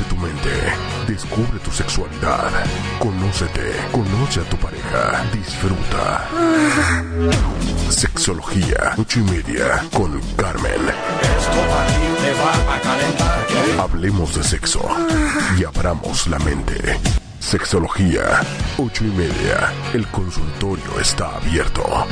Abre tu mente, descubre tu sexualidad, conócete, conoce a tu pareja, disfruta. Sexología, ocho y media, con Carmen. Hablemos de sexo y abramos la mente. Sexología, ocho y media, el consultorio está abierto.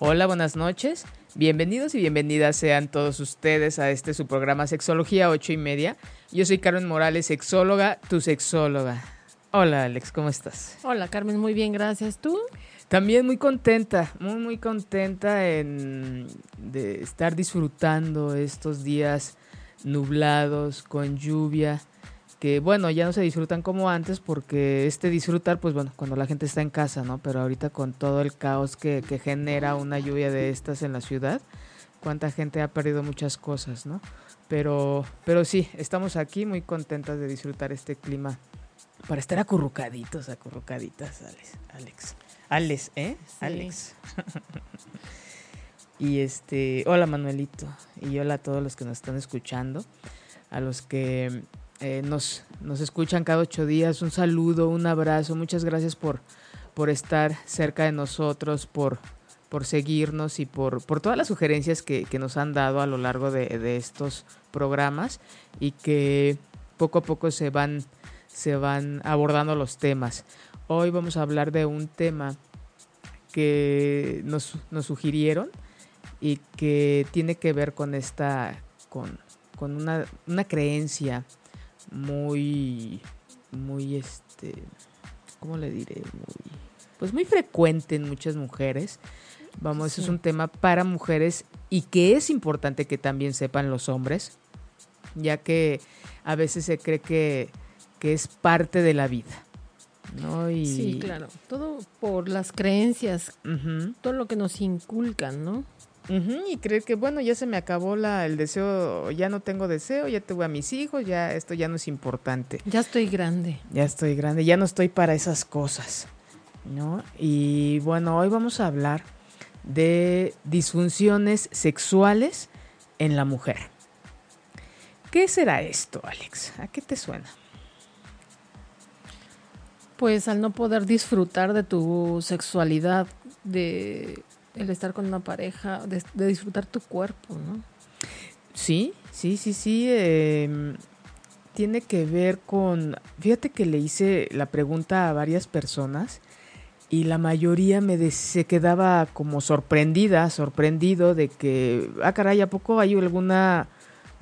Hola, buenas noches. Bienvenidos y bienvenidas sean todos ustedes a este su programa Sexología 8 y media. Yo soy Carmen Morales, sexóloga, tu sexóloga. Hola Alex, ¿cómo estás? Hola Carmen, muy bien, gracias. ¿Tú? También muy contenta, muy muy contenta en de estar disfrutando estos días nublados con lluvia que bueno, ya no se disfrutan como antes porque este disfrutar, pues bueno, cuando la gente está en casa, ¿no? Pero ahorita con todo el caos que, que genera una lluvia de estas en la ciudad, cuánta gente ha perdido muchas cosas, ¿no? Pero, pero sí, estamos aquí muy contentas de disfrutar este clima para estar acurrucaditos, acurrucaditas, Alex. Alex, Alex ¿eh? Alex. y este, hola Manuelito, y hola a todos los que nos están escuchando, a los que eh, nos, nos escuchan cada ocho días. Un saludo, un abrazo. Muchas gracias por, por estar cerca de nosotros, por, por seguirnos y por, por todas las sugerencias que, nos han dado a lo largo de, de, estos programas y que poco a poco se van, se van abordando los temas. Hoy vamos a hablar de un tema que nos, nos sugirieron y que tiene que ver con esta, con, con una, una creencia muy, muy, este, ¿cómo le diré? Muy, pues muy frecuente en muchas mujeres. Vamos, sí. es un tema para mujeres y que es importante que también sepan los hombres, ya que a veces se cree que, que es parte de la vida. ¿no? Y... Sí, claro. Todo por las creencias, uh -huh. todo lo que nos inculcan, ¿no? Uh -huh, y creer que, bueno, ya se me acabó la, el deseo, ya no tengo deseo, ya tuve a mis hijos, ya esto ya no es importante. Ya estoy grande. Ya estoy grande, ya no estoy para esas cosas, ¿no? Y bueno, hoy vamos a hablar de disfunciones sexuales en la mujer. ¿Qué será esto, Alex? ¿A qué te suena? Pues al no poder disfrutar de tu sexualidad, de el estar con una pareja, de, disfrutar tu cuerpo, ¿no? Sí, sí, sí, sí. Eh, tiene que ver con. Fíjate que le hice la pregunta a varias personas y la mayoría me se quedaba como sorprendida, sorprendido de que, ah, caray, ¿a poco hay alguna.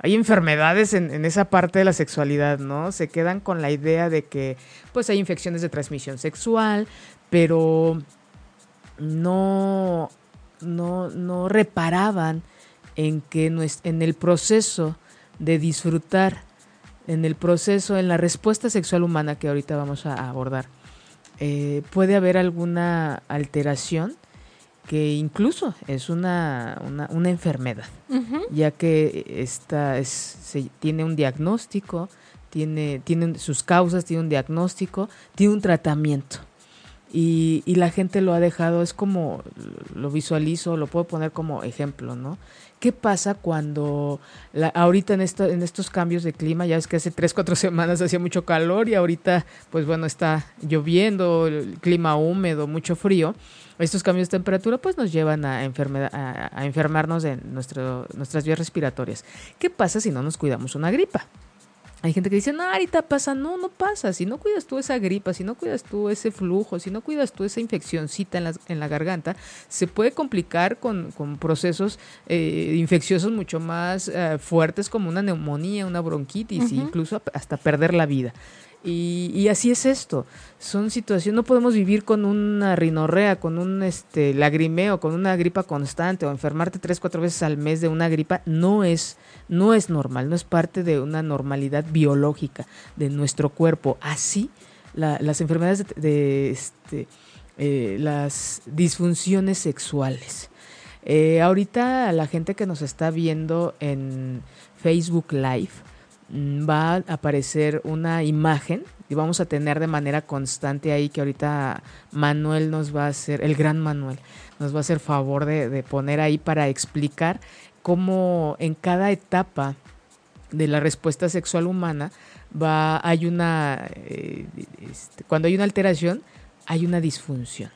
Hay enfermedades en, en, esa parte de la sexualidad, ¿no? Se quedan con la idea de que, pues, hay infecciones de transmisión sexual, pero no no, no reparaban en que en el proceso de disfrutar, en el proceso, en la respuesta sexual humana que ahorita vamos a abordar, eh, puede haber alguna alteración que incluso es una, una, una enfermedad, uh -huh. ya que esta es, se, tiene un diagnóstico, tiene, tiene sus causas, tiene un diagnóstico, tiene un tratamiento. Y, la gente lo ha dejado, es como, lo visualizo, lo puedo poner como ejemplo, ¿no? ¿Qué pasa cuando ahorita en, esto, estos cambios de clima, ya es que hace tres, cuatro semanas hacía mucho calor y ahorita, pues bueno, está lloviendo, el clima húmedo, mucho frío, estos cambios de temperatura pues nos llevan a, enfermedad, a, a enfermarnos de nuestras vías respiratorias. ¿Qué pasa si no nos cuidamos una gripa? Hay gente que dice, no, ahorita pasa, no, no pasa. Si no cuidas tú esa gripa, si no cuidas tú ese flujo, si no cuidas tú esa infeccióncita en la, en la garganta, se puede complicar con, con procesos eh, infecciosos mucho más eh, fuertes como una neumonía, una bronquitis, uh -huh. e incluso hasta perder la vida. Y, así es esto. Son situaciones, no podemos vivir con una rinorrea, con un este, lagrimeo, con una gripa constante o enfermarte tres, cuatro veces al mes de una gripa. No es, no es normal, no es parte de una normalidad biológica de nuestro cuerpo. Así, la, las enfermedades de, este, eh, las disfunciones sexuales. Eh, ahorita la gente que nos está viendo en Facebook Live va a aparecer una imagen y vamos a tener de manera constante ahí que ahorita Manuel nos va a hacer, el gran Manuel, nos va a hacer favor de, poner ahí para explicar cómo en cada etapa de la respuesta sexual humana va, hay una, eh, este, cuando hay una alteración, hay una disfunción.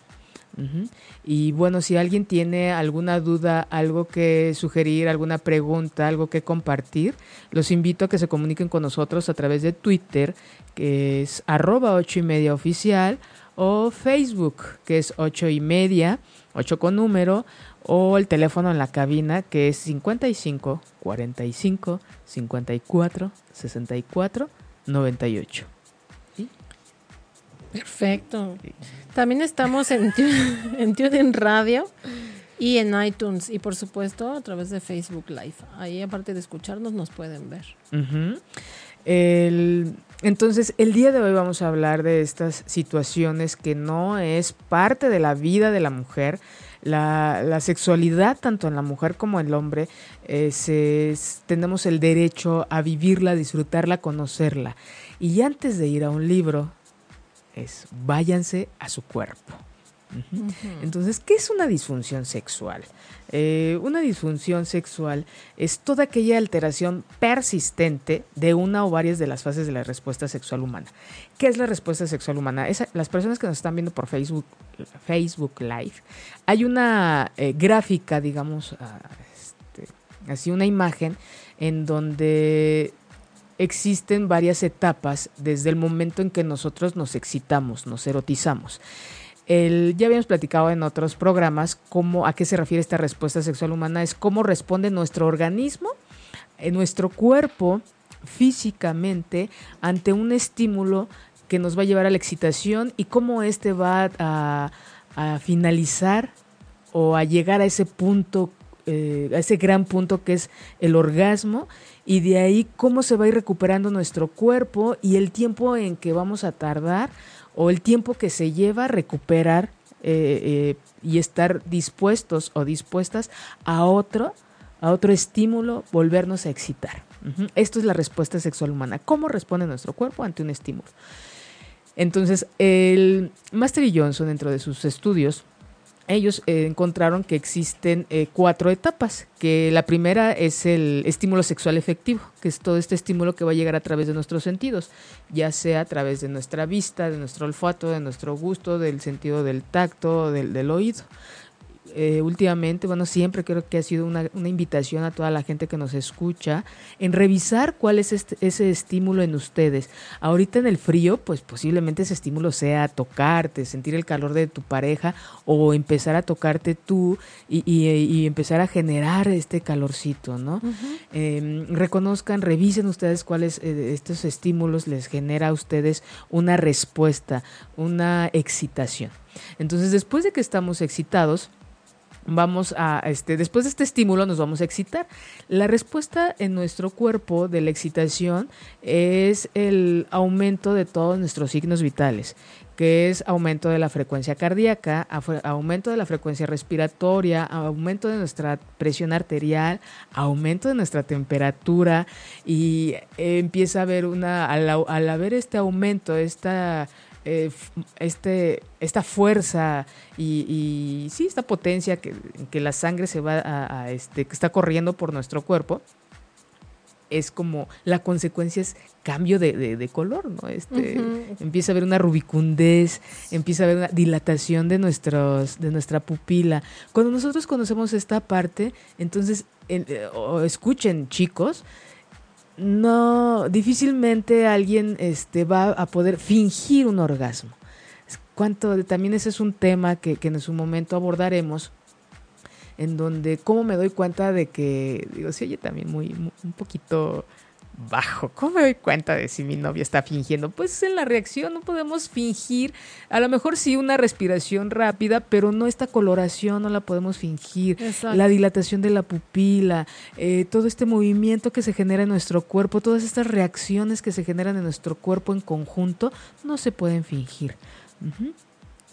Y bueno, si alguien tiene alguna duda, algo que sugerir, alguna pregunta, algo que compartir, los invito a que se comuniquen con nosotros a través de Twitter, que es arroba ocho y media oficial, o Facebook, que es ocho y media, ocho con número, o el teléfono en la cabina, que es 55 45 54 64 98. Perfecto. También estamos en, en Radio y en iTunes y por supuesto a través de Facebook Live. Ahí aparte de escucharnos nos pueden ver. entonces, el día de hoy vamos a hablar de estas situaciones que no es parte de la vida de la mujer. La, sexualidad, tanto en la mujer como en el hombre, tenemos el derecho a vivirla, disfrutarla, conocerla. Y antes de ir a un libro, es váyanse a su cuerpo. Entonces, ¿qué es una disfunción sexual? Eh, una disfunción sexual es toda aquella alteración persistente de una o varias de las fases de la respuesta sexual humana. ¿Qué es la respuesta sexual humana? las personas que nos están viendo por Facebook, Facebook Live, hay una eh, gráfica, digamos, ah, este, así una imagen en donde existen varias etapas desde el momento en que nosotros nos excitamos, nos erotizamos. ya habíamos platicado en otros programas cómo, a qué se refiere esta respuesta sexual humana, es cómo responde nuestro organismo, en nuestro cuerpo, físicamente, ante un estímulo que nos va a llevar a la excitación y cómo éste va a, finalizar o a llegar a ese punto, eh, a ese gran punto que es el orgasmo y de ahí cómo se va a ir recuperando nuestro cuerpo y el tiempo en que vamos a tardar o el tiempo que se lleva a recuperar eh, eh, y estar dispuestos o dispuestas a otro, a otro estímulo, volvernos a excitar. Esto es la respuesta sexual humana. ¿Cómo responde nuestro cuerpo ante un estímulo? Entonces, el Master Johnson, dentro de sus estudios, ellos eh, encontraron que existen eh, cuatro etapas, que la primera es el estímulo sexual efectivo, que es todo este estímulo que va a llegar a través de nuestros sentidos, ya sea a través de nuestra vista, de nuestro olfato, de nuestro gusto, del sentido del tacto, del, del oído. Eh, últimamente, bueno, siempre creo que ha sido una, invitación a toda la gente que nos escucha en revisar cuál es este, ese estímulo en ustedes. Ahorita en el frío, pues posiblemente ese estímulo sea tocarte, sentir el calor de tu pareja o empezar a tocarte tú y, empezar a generar este calorcito, ¿no? Em, reconozcan, revisen ustedes cuáles eh, estos estímulos les genera a ustedes una respuesta, una excitación. Entonces, después de que estamos excitados, vamos a, este, después de este estímulo nos vamos a excitar. La respuesta en nuestro cuerpo de la excitación es el aumento de todos nuestros signos vitales, que es aumento de la frecuencia cardíaca, aumento de la frecuencia respiratoria, aumento de nuestra presión arterial, aumento de nuestra temperatura y empieza a haber una, al, al haber este aumento, esta eh, este, esta fuerza y, y, sí, esta potencia que, que la sangre se va a, este, que está corriendo por nuestro cuerpo, es como la consecuencia es cambio de, color, ¿no? Este, Empieza a haber una rubicundez, empieza a haber una dilatación de, nuestros, de nuestra pupila. Cuando nosotros conocemos esta parte, entonces, eh, escuchen chicos, no, difícilmente alguien este, va a poder fingir un orgasmo. Cuánto, también ese es un tema que, que en su momento abordaremos, en donde cómo me doy cuenta de que, digo, sí, oye, también muy, un poquito bajo. ¿Cómo me doy cuenta de si mi novia está fingiendo? Pues en la reacción no podemos fingir. A lo mejor sí una respiración rápida, pero no esta coloración no la podemos fingir. La dilatación de la pupila, eh, todo este movimiento que se genera en nuestro cuerpo, todas estas reacciones que se generan en nuestro cuerpo en conjunto, no se pueden fingir.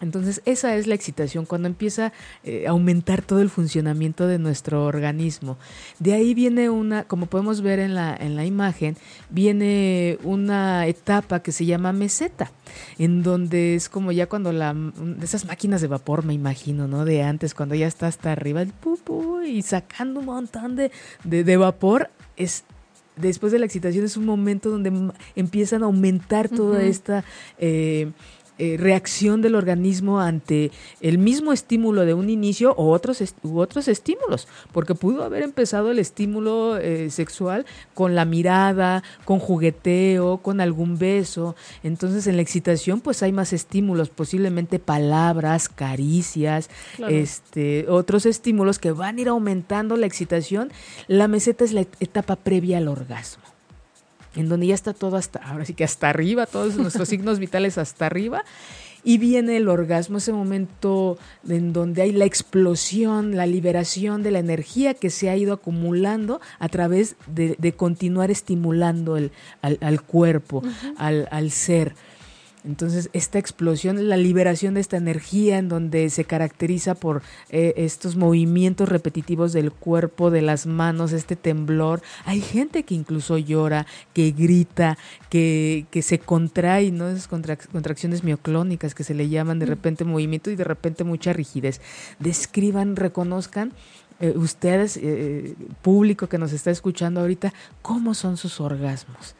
Entonces, esa es la excitación, cuando empieza eh, a aumentar todo el funcionamiento de nuestro organismo. De ahí viene una, como podemos ver en la, en la imagen, viene una etapa que se llama meseta, en donde es como ya cuando la, de esas máquinas de vapor, me imagino, ¿no? De antes, cuando ya está hasta arriba el pupu y sacando un montón de, de, vapor, es después de la excitación es un momento donde empiezan a aumentar toda esta eh, eh, reacción del organismo ante el mismo estímulo de un inicio o otros u otros estímulos, porque pudo haber empezado el estímulo eh, sexual con la mirada, con jugueteo, con algún beso. Entonces en la excitación pues hay más estímulos, posiblemente palabras, caricias, este, otros estímulos que van a ir aumentando la excitación. La meseta es la etapa previa al orgasmo en donde ya está todo hasta, ahora sí que hasta arriba, todos nuestros signos vitales hasta arriba, y viene el orgasmo, ese momento en donde hay la explosión, la liberación de la energía que se ha ido acumulando a través de, continuar estimulando el, al, cuerpo, al, al ser. Entonces, esta explosión, la liberación de esta energía en donde se caracteriza por eh, estos movimientos repetitivos del cuerpo, de las manos, este temblor. Hay gente que incluso llora, que grita, que, que se contrae, ¿no? Esas contracciones mioclónicas que se le llaman de repente movimiento y de repente mucha rigidez. Describan, reconozcan eh, ustedes, eh, público que nos está escuchando ahorita, cómo son sus orgasmos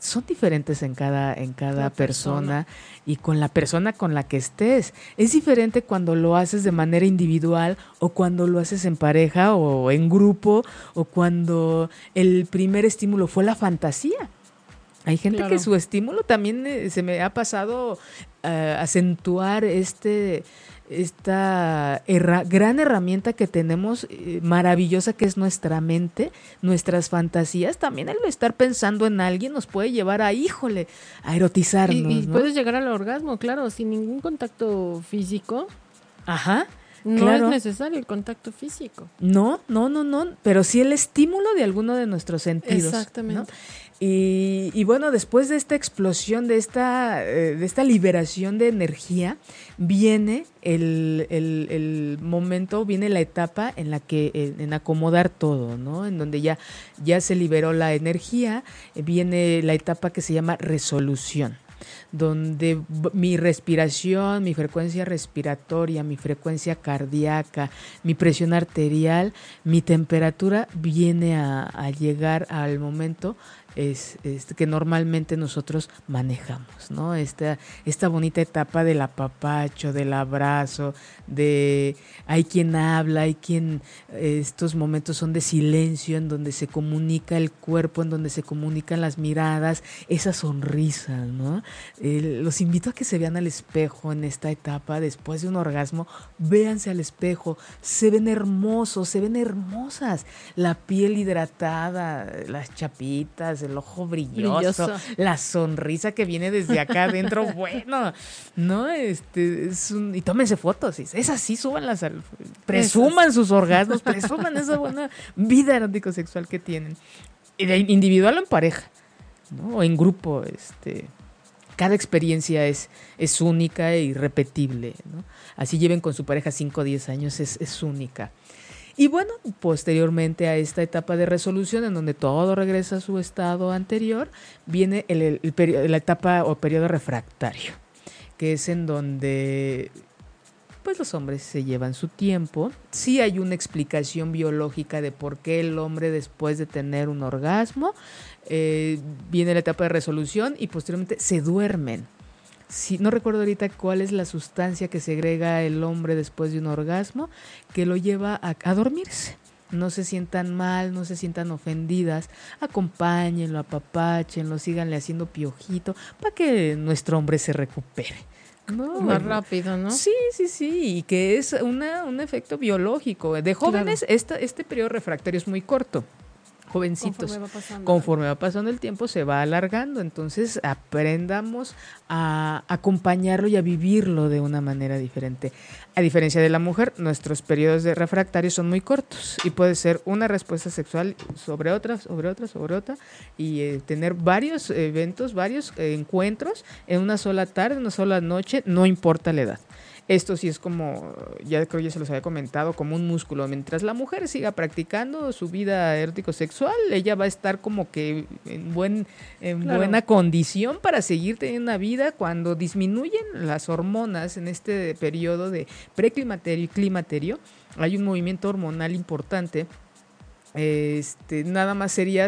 son diferentes en cada, en cada persona, y con la persona con la que estés. Es diferente cuando lo haces de manera individual o cuando lo haces en pareja o en grupo o cuando el primer estímulo fue la fantasía. Hay gente que su estímulo también eh, se me ha pasado a eh, acentuar este esta gran herramienta que tenemos, eh, maravillosa que es nuestra mente, nuestras fantasías, también el estar pensando en alguien nos puede llevar a, híjole, a erotizarnos. Y, puedes llegar al orgasmo, claro, sin ningún contacto físico. Ajá. No es necesario el contacto físico. No, no, no, no, pero sí el estímulo de alguno de nuestros sentidos. Exactamente. Y, bueno, después de esta explosión, de esta, eh, de esta liberación de energía, viene el, el, momento, viene la etapa en la que, en, acomodar todo, ¿no? En donde ya, ya se liberó la energía, viene la etapa que se llama resolución donde mi respiración, mi frecuencia respiratoria, mi frecuencia cardíaca, mi presión arterial, mi temperatura viene a llegar al momento es, que normalmente nosotros manejamos, ¿no? Esta, esta bonita etapa del apapacho, del abrazo, de hay quien habla, hay quien estos momentos son de silencio en donde se comunica el cuerpo, en donde se comunican las miradas, esa sonrisa, ¿no? los invito a que se vean al espejo en esta etapa después de un orgasmo, véanse al espejo, se ven hermosos, se ven hermosas, la piel hidratada, las chapitas, el ojo brilloso, la sonrisa que viene desde acá adentro, bueno, ¿no? Este, es un, y tómense fotos, es así, súbanlas, al, presuman sus orgasmos, presuman esa buena vida erótico sexual que tienen, individual o en pareja, ¿no? O en grupo, este cada experiencia es, es única y repetible. ¿no? Así lleven con su pareja 5 o 10 años, es, es única. Y bueno, posteriormente a esta etapa de resolución en donde todo regresa a su estado anterior, viene el, la etapa o periodo refractario, que es en donde pues los hombres se llevan su tiempo. Sí hay una explicación biológica de por qué el hombre después de tener un orgasmo eh, viene la etapa de resolución y posteriormente se duermen no recuerdo ahorita cuál es la sustancia que segrega el hombre después de un orgasmo, que lo lleva a, dormirse. No se sientan mal, no se sientan ofendidas, acompáñenlo, apapáchenlo, síganle haciendo piojito para que nuestro hombre se recupere. Más rápido, ¿no? Sí, sí, sí, y que es una, un efecto biológico. De jóvenes, este periodo refractario es muy corto jovencitos. Conforme va pasando. Conforme va pasando el tiempo se va alargando, entonces aprendamos a acompañarlo y a vivirlo de una manera diferente. A diferencia de la mujer, nuestros periodos de refractario son muy cortos y puede ser una respuesta sexual sobre otra, sobre otra, sobre otra y eh, tener varios eventos, varios eh, encuentros en una sola tarde, una sola noche, no importa la edad. Esto sí es como, ya creo ya se los había comentado, como un músculo. Mientras la mujer siga practicando su vida erótico-sexual, ella va a estar como que en, buen, en Claro. buena condición para seguir teniendo una vida cuando disminuyen las hormonas en este periodo de preclimaterio y climaterio. Hay un movimiento hormonal importante. Este, nada más sería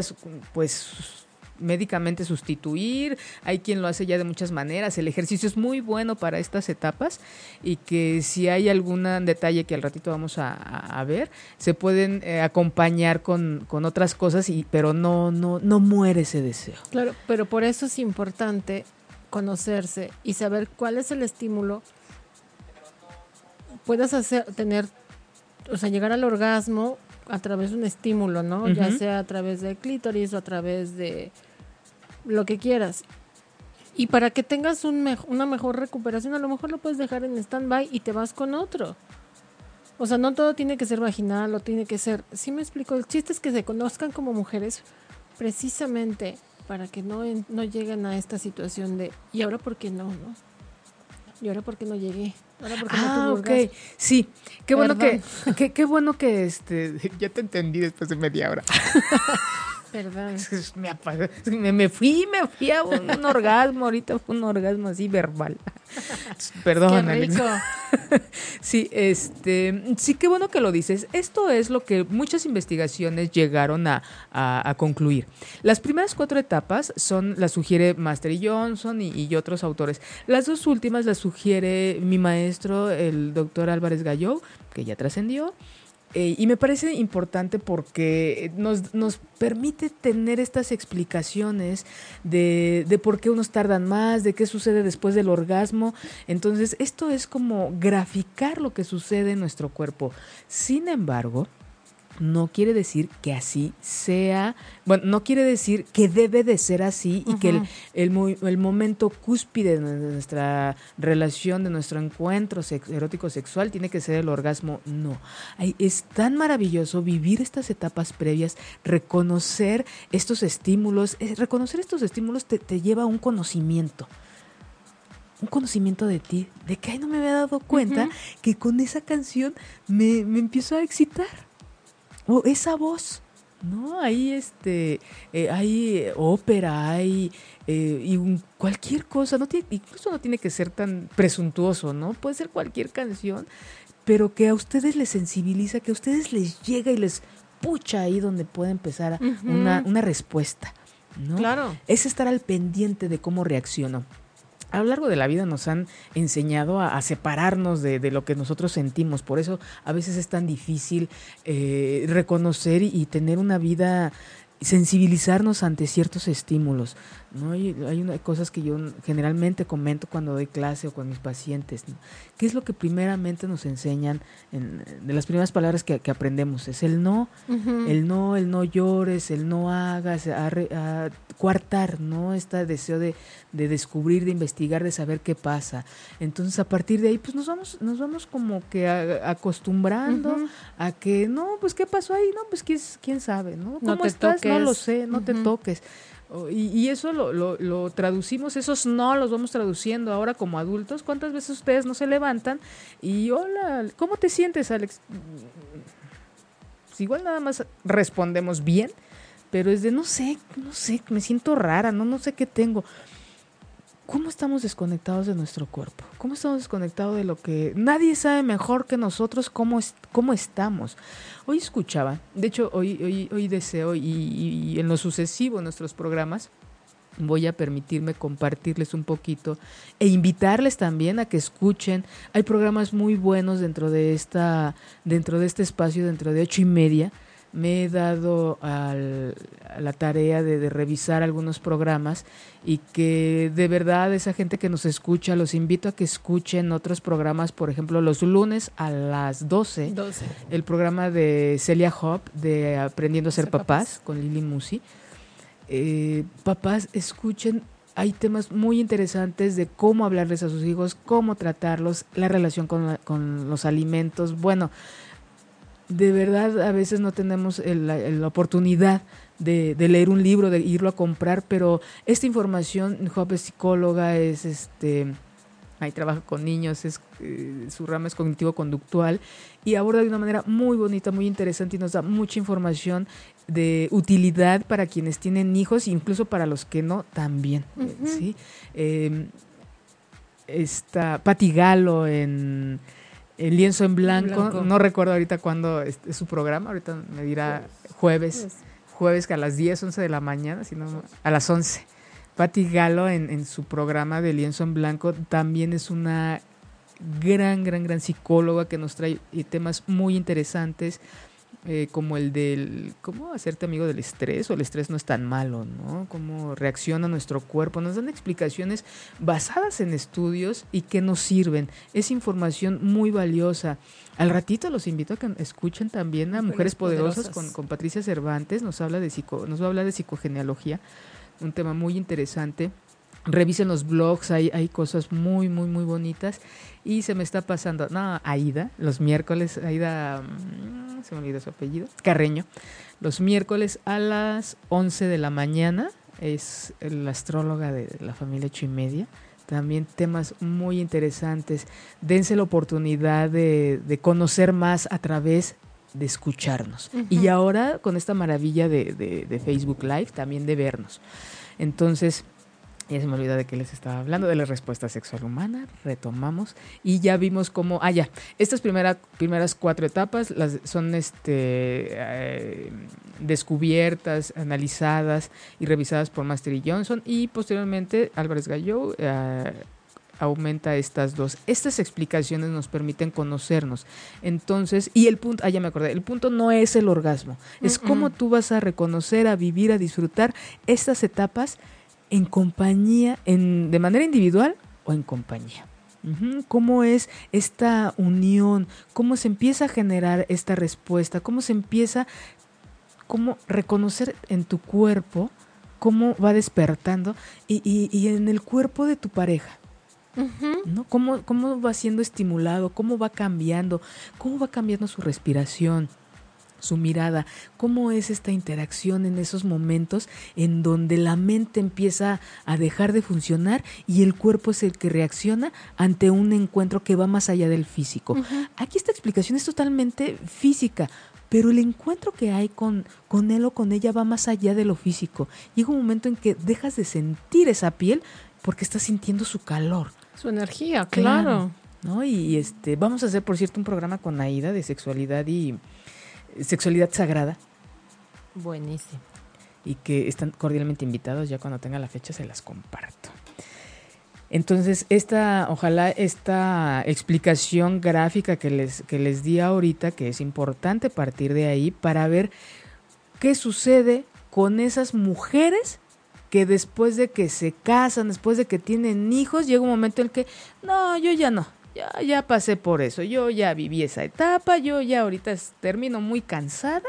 pues médicamente sustituir, hay quien lo hace ya de muchas maneras, el ejercicio es muy bueno para estas etapas y que si hay algún detalle que al ratito vamos a, ver, se pueden eh, acompañar con, con otras cosas, y, pero no, no, no muere ese deseo. Claro, pero por eso es importante conocerse y saber cuál es el estímulo. Puedas hacer, tener, o sea, llegar al orgasmo a través de un estímulo, ¿no? Ya sea a través del clítoris o a través de lo que quieras. Y para que tengas un mej- una mejor recuperación, a lo mejor lo puedes dejar en stand-by y te vas con otro. O sea, no todo tiene que ser vaginal o tiene que ser... Sí me explico, el chiste es que se conozcan como mujeres precisamente para que no, no lleguen a esta situación de ¿y ahora por qué no? no? ¿Y ahora por qué no llegué? ¿Ahora por qué no Ah, tuve ok. orgasmo?" Sí, qué bueno que, qué, qué bueno que este, ya te entendí después de media hora. Perdón. Me, fui, me fui a un, un orgasmo, ahorita fue un orgasmo así verbal. Perdón, Qué Alex. rico. Sí, este, sí, qué bueno que lo dices. Esto es lo que muchas investigaciones llegaron a, a- a concluir. Las primeras cuatro etapas son, las sugiere Master Johnson y, y otros autores. Las dos últimas las sugiere mi maestro, el doctor Álvarez Gallo, que ya trascendió. Eh, y me parece importante porque nos, nos permite tener estas explicaciones de, de por qué unos tardan más, de qué sucede después del orgasmo. Entonces, esto es como graficar lo que sucede en nuestro cuerpo. Sin embargo, no quiere decir que así sea, bueno, no quiere decir que debe de ser así y que el, el, el momento cúspide de nuestra relación, de nuestro encuentro sex- erótico sexual tiene que ser el orgasmo. No. Ay, es tan maravilloso vivir estas etapas previas, reconocer estos estímulos. Eh, reconocer estos estímulos te, te lleva a un conocimiento. Un conocimiento de ti, de que ay, no me había dado cuenta que con esa canción me, me empiezo a excitar. O esa voz. ¿no? Ahí este, eh, hay eh, ópera, hay eh, y un- cualquier cosa, no tiene, incluso no tiene que ser tan presuntuoso, ¿no? Puede ser cualquier canción, pero que a ustedes les sensibiliza, que a ustedes les llega y les pucha ahí donde puede empezar una, una respuesta, ¿no? Claro. Es estar al pendiente de cómo reacciono. A lo largo de la vida nos han enseñado a, a separarnos de, de lo que nosotros sentimos. Por eso a veces es tan difícil eh, reconocer y, y tener una vida, sensibilizarnos ante ciertos estímulos. ¿no? Hay, hay una- cosas que yo generalmente comento cuando doy clase o con mis pacientes. ¿no? ¿Qué es lo que primeramente nos enseñan? en- de las primeras palabras que, que aprendemos es el no, el no, el no llores, el no hagas, a, a coartar, ¿no? Este deseo de, de descubrir, de investigar, de saber qué pasa. Entonces, a partir de ahí, pues nos vamos, nos vamos como que a- acostumbrando a que, no, pues qué pasó ahí, no, pues quién, quién sabe, ¿no? ¿Cómo estás? No lo sé, no te toques. Y, y eso lo, lo, lo traducimos, esos no los vamos traduciendo ahora como adultos. ¿Cuántas veces ustedes no se levantan y hola, ¿cómo te sientes, Alex? Igual nada más respondemos bien, pero es de no sé, no sé, me siento rara, no, no sé qué tengo. ¿Cómo estamos desconectados de nuestro cuerpo? ¿Cómo estamos desconectados de lo que nadie sabe mejor que nosotros cómo, es- cómo estamos? Hoy escuchaba, de hecho hoy, hoy, hoy deseo y, en lo sucesivo en nuestros programas voy a permitirme compartirles un poquito e invitarles también a que escuchen. Hay programas muy buenos dentro de esta, dentro de este espacio, dentro de ocho y media, me he dado al- a la tarea de, de revisar algunos programas y que de verdad esa gente que nos escucha, los invito a que escuchen otros programas, por ejemplo, los lunes a las 12, 12. el programa de Celia Hop de Aprendiendo a ser Ser papás, papás. con Lili Musi. Eh, papás, escuchen, hay temas muy interesantes de cómo hablarles a sus hijos, cómo tratarlos, la relación con, la- con los alimentos. Bueno, de verdad a veces no tenemos el- la, la oportunidad de, de leer un libro, de irlo a comprar, pero esta información, Hop es psicóloga, es este, ahí trabaja con niños, es, eh, su rama es cognitivo-conductual y aborda de una manera muy bonita, muy interesante y nos da mucha información de utilidad para quienes tienen hijos, incluso para los que no también. ¿sí? Eh, está Pati Galo en El lienzo en blanco. Blanco. No recuerdo ahorita cuándo es, es su programa, ahorita me dirá jueves, jueves que a las 10, 11 de la mañana, si no, a las 11. Pati Galo en, en su programa de lienzo en blanco también es una gran, gran, gran psicóloga que nos trae temas muy interesantes, eh, como el del cómo hacerte amigo del estrés o el estrés no es tan malo, ¿no? Cómo reacciona nuestro cuerpo. Nos dan explicaciones basadas en estudios y que nos sirven. Es información muy valiosa. Al ratito los invito a que escuchen también a Mujeres Poderosas. con, con Patricia Cervantes. Nos habla de psico, nos va a hablar de psicogenealogía, un tema muy interesante. Revisen los blogs, hay, hay cosas muy, muy, muy bonitas. Y se me está pasando, no, Aida, los miércoles, Aida, mm, se me olvidó su apellido, Carreño. Los miércoles a las 11 de la mañana es la astróloga de la familia Ocho y Media. También temas muy interesantes. Dense la oportunidad de, de conocer más a través de escucharnos. Y ahora con esta maravilla de, de- de Facebook Live, también de vernos. Entonces, ya se me olvidó de qué les estaba hablando, de la respuesta sexual humana, retomamos y ya vimos cómo, ah ya, estas primera- primeras cuatro etapas las, son este, eh, descubiertas, analizadas y revisadas por Master y Johnson y posteriormente Álvarez Gallo eh, aumenta estas dos. Estas explicaciones nos permiten conocernos. Entonces, y el punto, ah, ya me acordé, el punto no es el orgasmo, es Mm, cómo mm. tú vas a reconocer, a vivir, a disfrutar estas etapas en compañía, en, de manera individual o en compañía. ¿Cómo es esta unión? ¿Cómo se empieza a generar esta respuesta? ¿Cómo se empieza, cómo reconocer en tu cuerpo cómo va despertando y, y- y en el cuerpo de tu pareja? ¿no? ¿Cómo, ¿Cómo va siendo estimulado? ¿Cómo va cambiando? ¿Cómo va cambiando su respiración? Su mirada, cómo es esta interacción en esos momentos en donde la mente empieza a dejar de funcionar y el cuerpo es el que reacciona ante un encuentro que va más allá del físico. Aquí esta explicación es totalmente física, pero el encuentro que hay con, con él o con ella va más allá de lo físico. Llega un momento en que dejas de sentir esa piel porque estás sintiendo su calor. Su energía, claro. ¿no? Y este, vamos a hacer, por cierto, un programa con Aida de sexualidad y sexualidad sagrada Buenísimo. y que están cordialmente invitados. Ya cuando tenga la fecha se las comparto. Entonces, esta, ojalá esta explicación gráfica que les, que les di ahorita, que es importante partir de ahí para ver qué sucede con esas mujeres que después de que se casan, después de que tienen hijos, llega un momento en el que, no, yo ya no, ya, ya pasé por eso, yo ya viví esa etapa, yo ya ahorita termino muy cansada,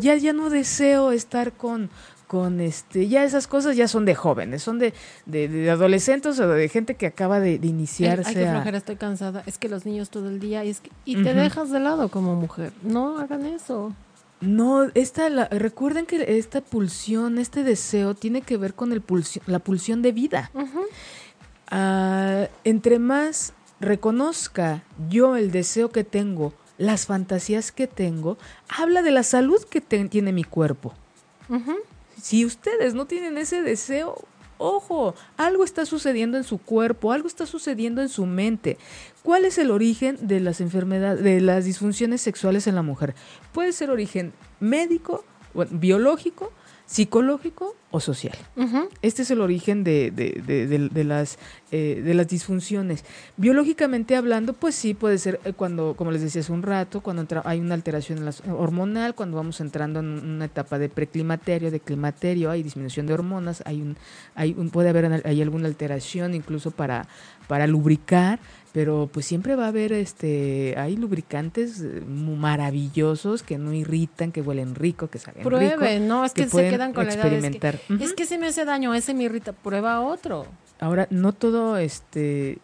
ya, ya no deseo estar con, con este, ya esas cosas ya son de jóvenes, son de, de, de adolescentes o de gente que acaba de, de iniciarse Ay, qué flojera, estoy cansada. Es que los niños todo el día y, es que- y te dejas de lado como mujer. No hagan eso. No, esta, la- recuerden que esta pulsión, este deseo tiene que ver con el la pulsión de vida. Ah, entre más reconozca yo el deseo que tengo, las fantasías que tengo, habla de la salud que tiene mi cuerpo. Si ustedes no tienen ese deseo, ojo, algo está sucediendo en su cuerpo, algo está sucediendo en su mente. ¿Cuál es el origen de las enfermedades, de las disfunciones sexuales en la mujer? Puede ser origen médico, bueno, biológico, psicológico o social. Este es el origen de, de- de- de- de las, eh, de las disfunciones. Biológicamente hablando, pues sí, puede ser eh, cuando, como les decía hace un rato, cuando entra- hay una alteración en las- hormonal, cuando vamos entrando en una etapa de preclimaterio, de climaterio, hay disminución de hormonas, hay un, hay un, puede haber hay alguna alteración incluso para, para lubricar, pero pues siempre va a haber este hay lubricantes eh, maravillosos que no irritan, que huelen rico, que saben rico. Prueben, no, es que, se pueden quedan con la idea de, es que, experimentar. Es que se me hace daño, ese me irrita, prueba otro. Ahora, no todo, este,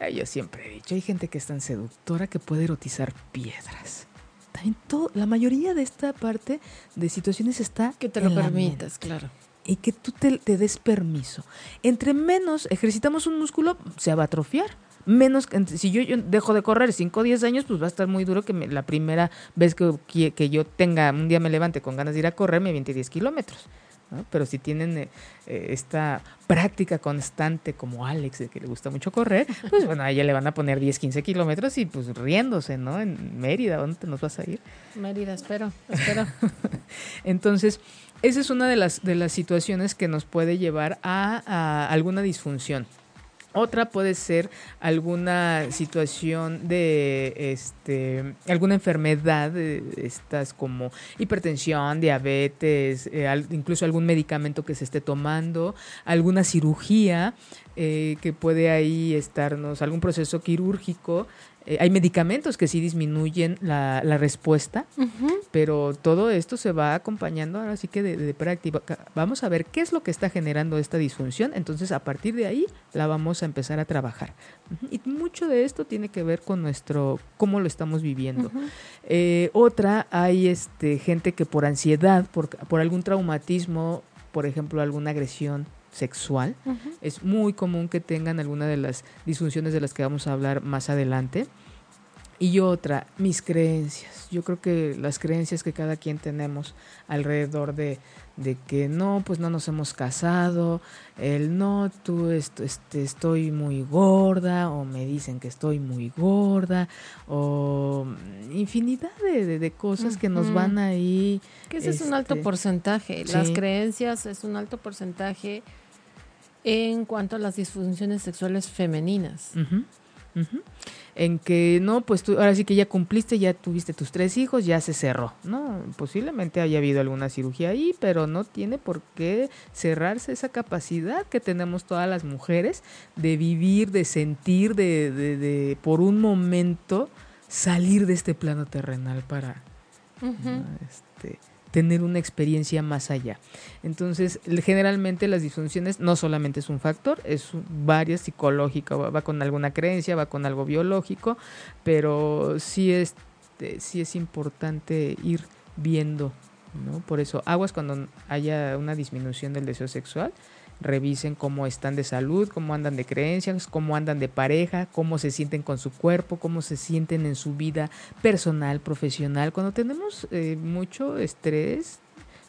ay, yo siempre he dicho, hay gente que es tan seductora que puede erotizar piedras. También todo, la mayoría de esta parte de situaciones está Que te lo la permitas, claro. y que tú te, te des permiso. Entre menos ejercitamos un músculo, se va a atrofiar. Menos, si yo, yo dejo de correr 5 o 10 años, pues va a estar muy duro que me- la primera vez que, que- que yo tenga, un día me levante con ganas de ir a correr, me aviente 10 kilómetros. ¿no? Pero si tienen eh, eh, esta práctica constante como Alex, que le gusta mucho correr, pues bueno, a ella le van a poner 10, 15 kilómetros y pues riéndose, ¿no? En Mérida, ¿dónde te nos vas a ir? Mérida, espero, espero. Entonces, esa es una de las, de las situaciones que nos puede llevar a, a alguna disfunción. Otra puede ser alguna situación de este alguna enfermedad, estas como hipertensión, diabetes, eh, incluso algún medicamento que se esté tomando, alguna cirugía eh, que puede ahí estarnos, algún proceso quirúrgico. Eh, hay medicamentos que sí disminuyen la, la respuesta pero todo esto se va acompañando ahora sí que de, de práctica. Vamos a ver qué es lo que está generando esta disfunción, entonces a partir de ahí la vamos a empezar a trabajar. Y mucho de esto tiene que ver con nuestro, cómo lo estamos viviendo. Eh, otra, hay este, gente que por ansiedad, por, por algún traumatismo, por ejemplo, alguna agresión sexual, es muy común que tengan alguna de las disfunciones de las que vamos a hablar más adelante. Y otra, mis creencias. Yo creo que las creencias que cada quien tenemos alrededor de, de que no, pues no nos hemos casado, el no, tú est- este, estoy muy gorda, o me dicen que estoy muy gorda, o infinidad de, de- de cosas que nos van ahí. Que ese es un alto Este, porcentaje. Las creencias es un alto porcentaje en cuanto a las disfunciones sexuales femeninas. En que no, pues tú ahora sí que ya cumpliste, ya tuviste tus tres hijos, ya se cerró. No, posiblemente haya habido alguna cirugía ahí, pero no tiene por qué cerrarse esa capacidad que tenemos todas las mujeres de vivir, de sentir, de, de, de por un momento salir de este plano terrenal para, este, tener una experiencia más allá. Entonces, generalmente las disfunciones no solamente es un factor, es varias psicológica, va, con alguna creencia, va con algo biológico, pero sí es, eh, sí es importante ir viendo, ¿no? Por eso, aguas cuando haya una disminución del deseo sexual, revisen cómo están de salud, cómo andan de creencias, cómo andan de pareja, cómo se sienten con su cuerpo, cómo se sienten en su vida personal, profesional. Cuando tenemos eh, mucho estrés,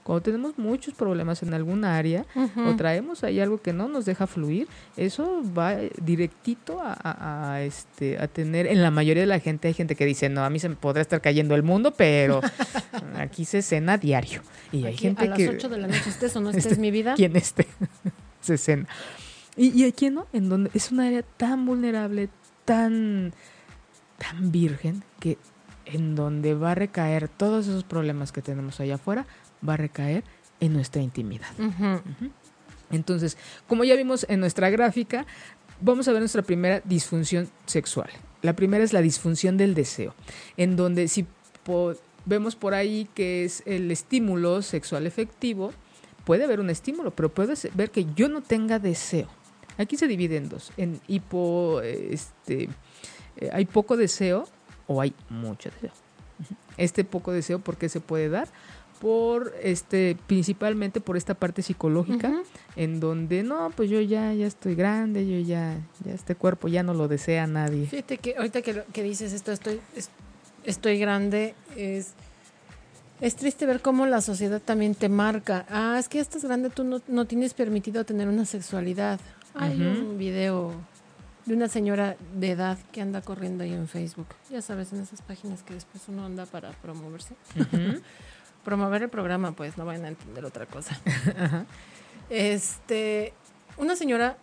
cuando tenemos muchos problemas en algún área o traemos ahí algo que no nos deja fluir, eso va eh, directito a, a- a, este, a tener, en la mayoría de la gente hay gente que dice, no, a mí se me podrá estar cayendo el mundo, pero aquí se cena diario. Y hay gente a las que... 8 de la noche estés o no estés Este, mi vida. quien esté se cena. Y, y aquí no, en donde es una área tan vulnerable, tan, tan virgen, que en donde va a recaer todos esos problemas que tenemos allá afuera, va a recaer en nuestra intimidad. Entonces, como ya vimos en nuestra gráfica, vamos a ver nuestra primera disfunción sexual. La primera es la disfunción del deseo, en donde si po- vemos por ahí que es el estímulo sexual efectivo, puede haber un estímulo, pero puede ver que yo no tenga deseo. Aquí se divide en dos, en hipo, este, eh, hay poco deseo o hay mucho deseo. Este poco deseo, ¿por qué se puede dar? Por este, principalmente por esta parte psicológica, en donde no, pues yo ya, ya estoy grande, yo ya, ya este cuerpo ya no lo desea nadie. Fíjate que ahorita que, lo- que dices esto, estoy, es- estoy grande, es, es triste ver cómo la sociedad también te marca. Ah, es que ya estás grande, tú no, no tienes permitido tener una sexualidad. Hay un video de una señora de edad que anda corriendo ahí en Facebook. Ya sabes, en esas páginas que después uno anda para promoverse. Ujú. promover el programa, pues no vayan a entender otra cosa. Este, una señora,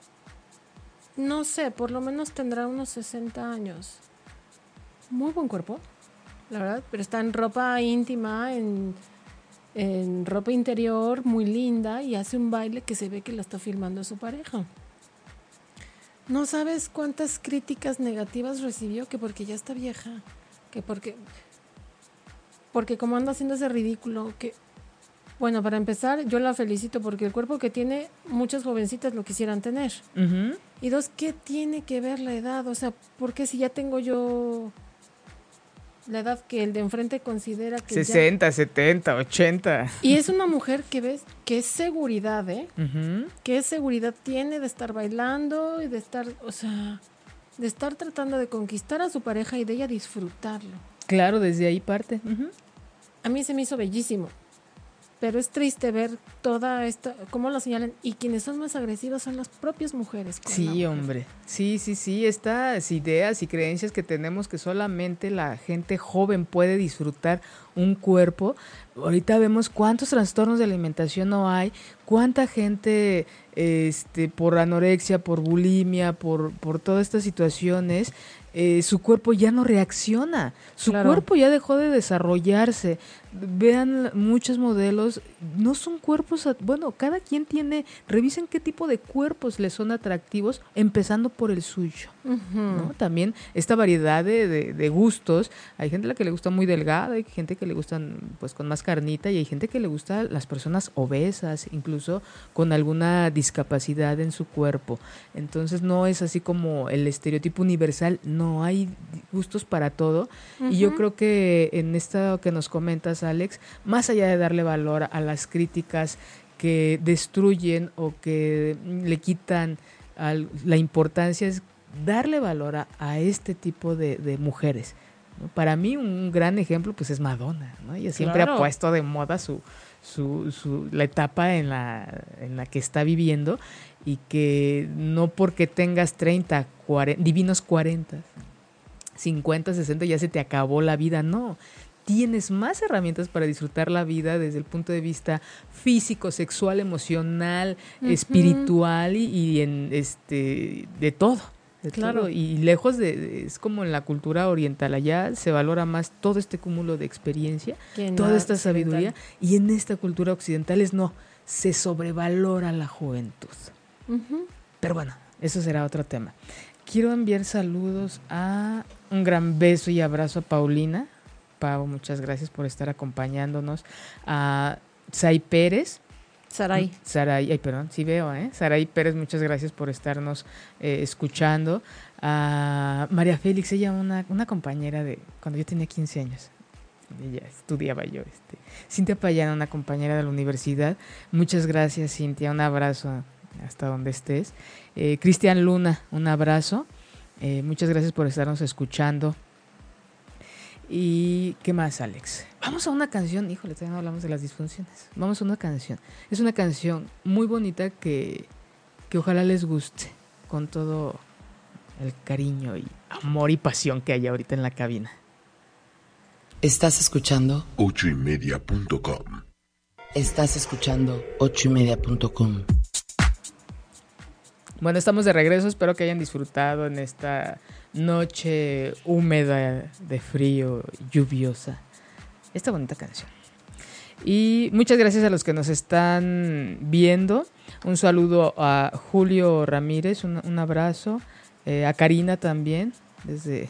no sé, por lo menos tendrá unos 60 años. Muy buen cuerpo, la verdad, pero está en ropa íntima, en, en ropa interior, muy linda, y hace un baile que se ve que la está filmando su pareja. No sabes cuántas críticas negativas recibió que porque ya está vieja, que porque porque como anda haciendo ese ridículo, que bueno, para empezar, yo la felicito porque el cuerpo que tiene, muchas jovencitas lo quisieran tener. Y dos, ¿qué tiene que ver la edad? O sea, ¿por qué si ya tengo yo la edad que el de enfrente considera que ya- 60, 70, 80. Y es una mujer que ves que es seguridad, ¿eh? Ujú. ¿Qué seguridad tiene de estar bailando y de estar, o sea, de estar tratando de conquistar a su pareja y de ella disfrutarlo? Claro, desde ahí parte. A mí se me hizo bellísimo. Pero es triste ver toda esta, cómo lo señalan. Y quienes son más agresivas son las propias mujeres. Sí, mujer. hombre. Sí, sí, sí. Estas ideas y creencias que tenemos que solamente la gente joven puede disfrutar un cuerpo. Ahorita vemos cuántos trastornos de alimentación no hay, cuánta gente este, por anorexia, por bulimia, por, por todas estas situaciones, eh, su cuerpo ya no reacciona. Su Claro. cuerpo ya dejó de desarrollarse. Vean muchos modelos, no son cuerpos, bueno, cada quien tiene, revisen qué tipo de cuerpos les son atractivos, empezando por el suyo. También esta variedad de, de- de gustos, hay gente a la que le gusta muy delgada, hay gente que le gustan pues con más carnita y hay gente que le gusta las personas obesas, incluso con alguna discapacidad en su cuerpo. Entonces no es así como el estereotipo universal, no hay gustos para todo. Y yo creo que en esto que nos comentas, Alex, más allá de darle valor a las críticas que destruyen o que le quitan la importancia, es darle valor a, a este tipo de, de mujeres. ¿no? Para mí un gran ejemplo pues es Madonna, ¿no? Ella siempre Claro. ha puesto de moda su, su, su- la etapa en la, en la que está viviendo y que no porque tengas 30, 40, divinos 40, 50, 60 ya se te acabó la vida, no. Tienes más herramientas para disfrutar la vida desde el punto de vista físico, sexual, emocional, espiritual y, y en este de todo. de Claro. todo. Y lejos de, es como en la cultura oriental, allá se valora más todo este cúmulo de experiencia, toda esta sabiduría, y en esta cultura occidental es no, se sobrevalora la juventud. Pero bueno, eso será otro tema. Quiero enviar saludos a un gran beso y abrazo a Paulina. Pau, muchas gracias por estar acompañándonos. A Sai Pérez. Saray. Saray, ay, perdón, sí veo, ¿eh? Saray Pérez, muchas gracias por estarnos eh, escuchando. A María Félix, ella una, una compañera de cuando yo tenía 15 años. Ella estudiaba yo. Este. Cintia Payana, una compañera de la universidad. Muchas gracias, Cintia. Un abrazo hasta donde estés. Eh, Cristian Luna, un abrazo. Eh, muchas gracias por estarnos escuchando. ¿Y qué más, Alex? Vamos a una canción. Híjole, todavía no hablamos de las disfunciones. Vamos a una canción. Es una canción muy bonita que, que ojalá les guste con todo el cariño y amor y pasión que hay ahorita en la cabina. Estás escuchando, ochoymedia.com. estás escuchando ochoymedia.com. Bueno, estamos de regreso. Espero que hayan disfrutado en esta noche húmeda, de frío, lluviosa. Esta bonita canción. Y muchas gracias a los que nos están viendo. Un saludo a Julio Ramírez, un, abrazo. Eh, a Karina también, desde,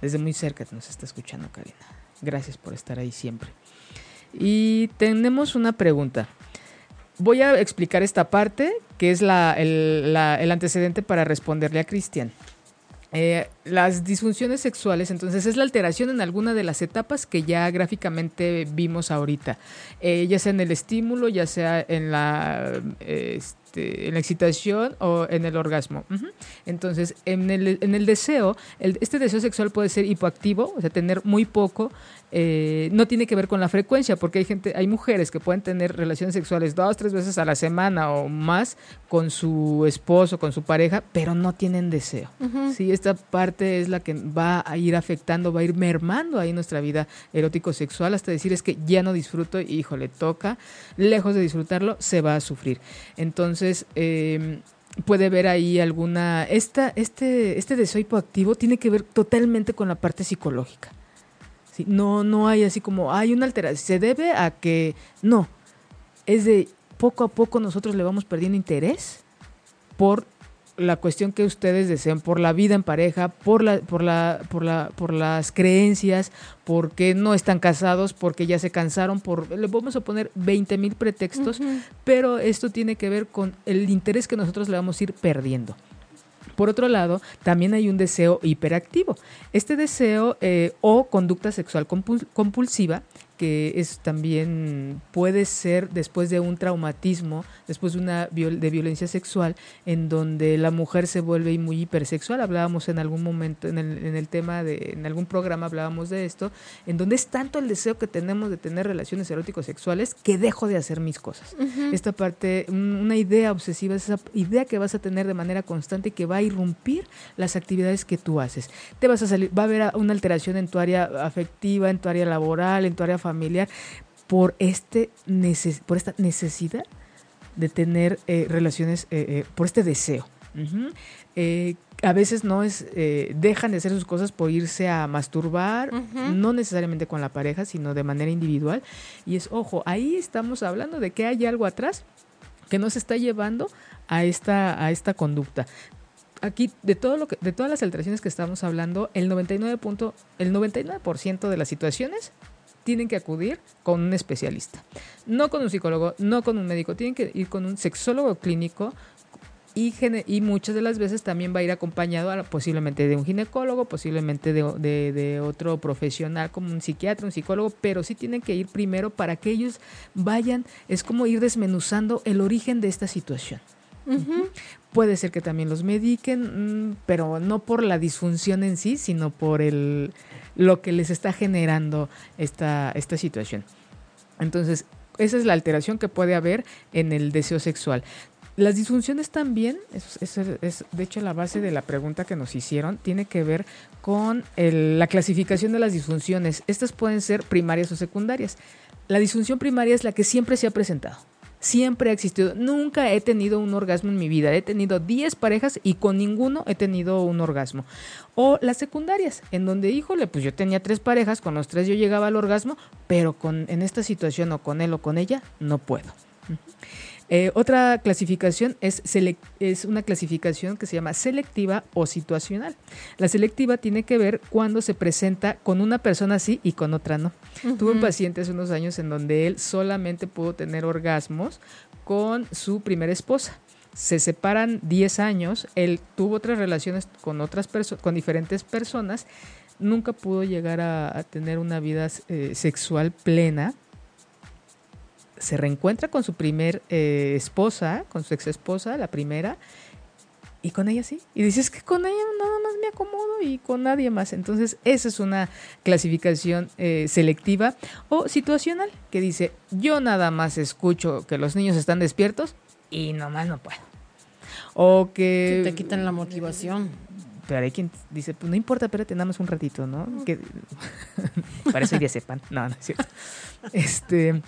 desde muy cerca nos está escuchando Karina. Gracias por estar ahí siempre. Y tenemos una pregunta. Voy a explicar esta parte, que es la- el, el antecedente para responderle a Cristian. Eh, las disfunciones sexuales, entonces, es la alteración en alguna de las etapas que ya gráficamente vimos ahorita, Eh, ya sea en el estímulo, ya sea en la, este, en la excitación o en el orgasmo. Entonces, en el, en el deseo, el- este deseo sexual puede ser hipoactivo, o sea, tener muy poco, eh, no tiene que ver con la frecuencia, porque hay gente, hay mujeres que pueden tener relaciones sexuales dos, tres veces a la semana o más con su esposo, con su pareja, pero no tienen deseo. Ujú. Sí, esta parte es la que va a ir afectando, va a ir mermando ahí nuestra vida erótico-sexual hasta decir es que ya no disfruto y hijo, le toca, lejos de disfrutarlo, se va a sufrir. Entonces, eh, puede ver ahí alguna... Esta, este, este deseo hipoactivo tiene que ver totalmente con la parte psicológica. ¿Sí? No, no hay así como, hay una alteración. Se debe a que, no, es de poco a poco nosotros le vamos perdiendo interés por la cuestión que ustedes desean, por la vida en pareja, por la, por la, por la, por las creencias, porque no están casados, porque ya se cansaron, por le vamos a poner 20 mil pretextos, pero esto tiene que ver con el interés que nosotros le vamos a ir perdiendo. Por otro lado, también hay un deseo hiperactivo. Este deseo eh, o conducta sexual compul- compulsiva que es también puede ser después de un traumatismo, después de una viol- de violencia sexual, en donde la mujer se vuelve muy hipersexual. Hablábamos en algún momento, en el, en el tema de, en algún programa hablábamos de esto, en donde es tanto el deseo que tenemos de tener relaciones eróticos sexuales que dejo de hacer mis cosas. Esta parte, un- una idea obsesiva, es esa idea que vas a tener de manera constante y que va a irrumpir las actividades que tú haces. Te vas a salir, va a haber una alteración en tu área afectiva, en tu área laboral, en tu área familiar, por, este neces- por esta necesidad de tener eh, relaciones, eh, eh, por este deseo. A veces no es, dejan de hacer sus cosas por irse a masturbar, no necesariamente con la pareja, sino de manera individual. Y es, ojo, ahí estamos hablando de que hay algo atrás que nos está llevando a esta, a esta conducta. Aquí, de todo lo que, de todas las alteraciones que estamos hablando, el 99%, punto- el 99 de las situaciones tienen que acudir con un especialista. No con un psicólogo, no con un médico, tienen que ir con un sexólogo clínico y, y muchas de las veces también va a ir acompañado posiblemente de un ginecólogo, posiblemente de- de otro profesional como un psiquiatra, un psicólogo, pero sí tienen que ir primero para que ellos vayan, es como ir desmenuzando el origen de esta situación. Puede ser que también los mediquen, mm, pero no por la disfunción en sí, sino por el, lo que les está generando esta, esta situación. Entonces, esa es la alteración que puede haber en el deseo sexual. Las disfunciones también, es, de hecho la base de la pregunta que nos hicieron, tiene que ver con la clasificación de las disfunciones. Estas pueden ser primarias o secundarias. La disfunción primaria es la que siempre se ha presentado. Siempre ha existido. Nunca he tenido un orgasmo en mi vida. He tenido 10 parejas y con ninguno he tenido un orgasmo. O las secundarias, en donde, híjole, pues yo tenía tres parejas, con los tres yo llegaba al orgasmo, pero con, en esta situación o con él o con ella no puedo. Eh, otra clasificación es, es una clasificación que se llama selectiva o situacional. La selectiva tiene que ver cuando se presenta con una persona sí y con otra no. Tuve un paciente hace unos años en donde él solamente pudo tener orgasmos con su primera esposa. Se separan 10 años, él tuvo otras relaciones con otras perso- con diferentes personas, nunca pudo llegar a, a tener una vida eh, sexual plena. Se reencuentra con su primer eh, esposa, con su ex esposa, la primera, y con ella sí. Y dices que con ella nada más me acomodo y con nadie más. Entonces, esa es una clasificación eh, selectiva o situacional que dice, yo nada más escucho que los niños están despiertos y nomás no puedo. O que... Que te quitan la motivación. Pero hay quien dice, pues no importa, espérate nada más un ratito, ¿no? Que... Para eso ya sepan. No, no es cierto. Este...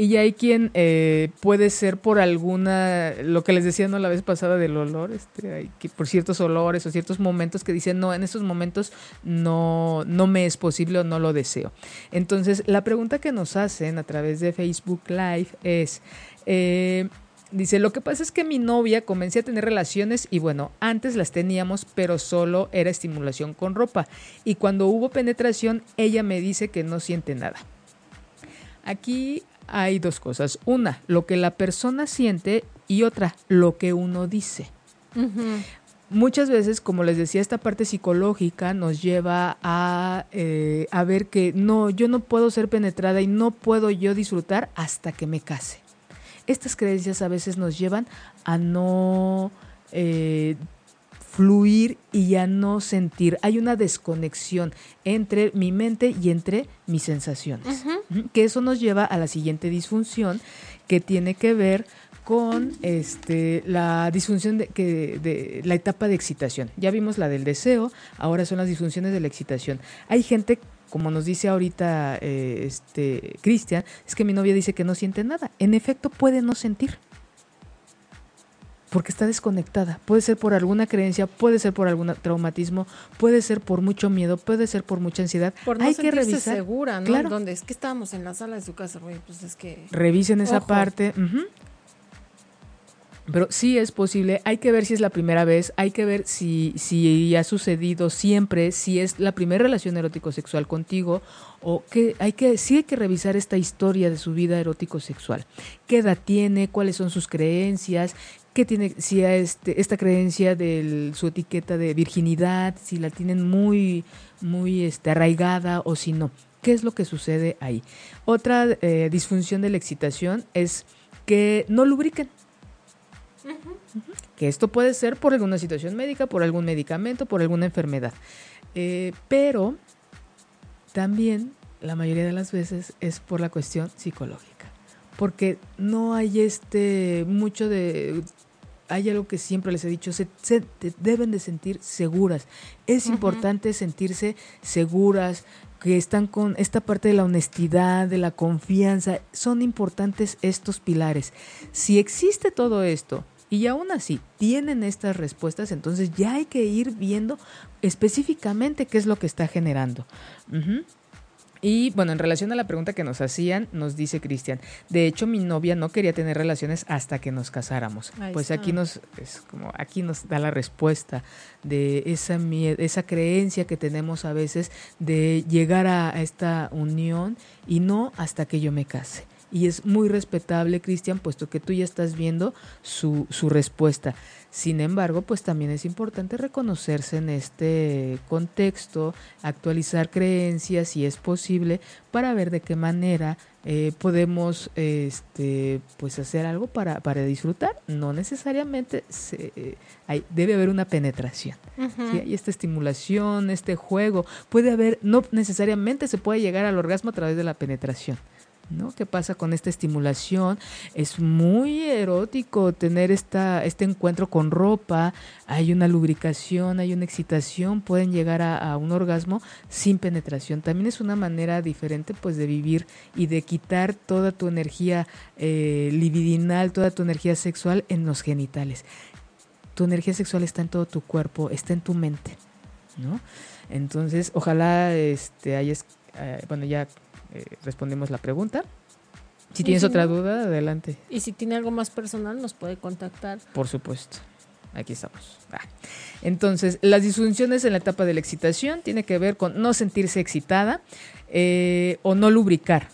Y hay quien eh, puede ser por alguna, lo que les decía no la vez pasada del olor, este, hay que por ciertos olores o ciertos momentos que dicen, no, en estos momentos no, no me es posible o no lo deseo. Entonces, la pregunta que nos hacen a través de Facebook Live es, eh, dice, lo que pasa es que mi novia comencé a tener relaciones y bueno, antes las teníamos, pero solo era estimulación con ropa. Y cuando hubo penetración, ella me dice que no siente nada. Aquí hay dos cosas. Una, lo que la persona siente y otra, lo que uno dice. Muchas veces, como les decía, esta parte psicológica nos lleva a, eh, a ver que no, yo no puedo ser penetrada y no puedo yo disfrutar hasta que me case. Estas creencias a veces nos llevan a no eh, fluir y a no sentir. Hay una desconexión entre mi mente y entre mis sensaciones. Que eso nos lleva a la siguiente disfunción que tiene que ver con este la disfunción de, que, de la etapa de excitación. Ya vimos la del deseo, ahora son las disfunciones de la excitación. Hay gente como nos dice ahorita eh, este Cristian, es que mi novia dice que no siente nada. En efecto, puede no sentir. Porque está desconectada. Puede ser por alguna creencia, puede ser por algún traumatismo, puede ser por mucho miedo, puede ser por mucha ansiedad. Por no Hay que revisar. segura, ¿no? Claro. Donde es que estábamos en la sala de su casa, güey, pues es que... Revisen esa Ojo. parte. Pero sí es posible, hay que ver si es la primera vez, hay que ver si, si ha sucedido siempre, si es la primera relación erótico-sexual contigo, o que hay que, sí hay que revisar esta historia de su vida erótico-sexual. ¿Qué edad tiene? ¿Cuáles son sus creencias? ¿Qué tiene, si a este, esta creencia de su etiqueta de virginidad, si la tienen muy, muy este, arraigada o si no? ¿Qué es lo que sucede ahí? Otra eh, disfunción de la excitación es que no lubriquen. Que esto puede ser por alguna situación médica, por algún medicamento, por alguna enfermedad. Eh, pero también la mayoría de las veces es por la cuestión psicológica. Porque no hay este mucho de... Hay algo que siempre les he dicho, se, deben de sentir seguras. Es importante sentirse seguras, que están con esta parte de la honestidad, de la confianza. Son importantes estos pilares. Si existe todo esto y aún así tienen estas respuestas, entonces ya hay que ir viendo específicamente qué es lo que está generando. Ujú. Y bueno, en relación a la pregunta que nos hacían, nos dice Cristian, de hecho mi novia no quería tener relaciones hasta que nos casáramos. Ahí pues está. aquí nos es como aquí nos da la respuesta de esa esa creencia que tenemos a veces de llegar a, a esta unión y no hasta que yo me case. Y es muy respetable, Cristian, puesto que tú ya estás viendo su, su respuesta. Sin embargo, pues también es importante reconocerse en este contexto, actualizar creencias si es posible, para ver de qué manera eh, podemos este, pues hacer algo para, para disfrutar. No necesariamente se- eh, hay- debe haber una penetración. Sí, hay esta estimulación, este juego. Puede haber, no necesariamente se puede llegar al orgasmo a través de la penetración. ¿No? ¿Qué pasa con esta estimulación? Es muy erótico tener esta, este encuentro con ropa, hay una lubricación, hay una excitación, pueden llegar a, un orgasmo sin penetración. También es una manera diferente pues de vivir y de quitar toda tu energía eh, libidinal, toda tu energía sexual en los genitales tu energía sexual está en todo tu cuerpo, está en tu mente, ¿no? Entonces, ojalá este hayas, eh, bueno, ya eh, respondemos la pregunta. Si tienes si otra duda, adelante, Y si tiene algo más personal, nos puede contactar. por supuesto. Aquí estamos. Ah. Entonces, las disfunciones en la etapa de la excitación tiene que ver con no sentirse excitada eh, o no lubricar.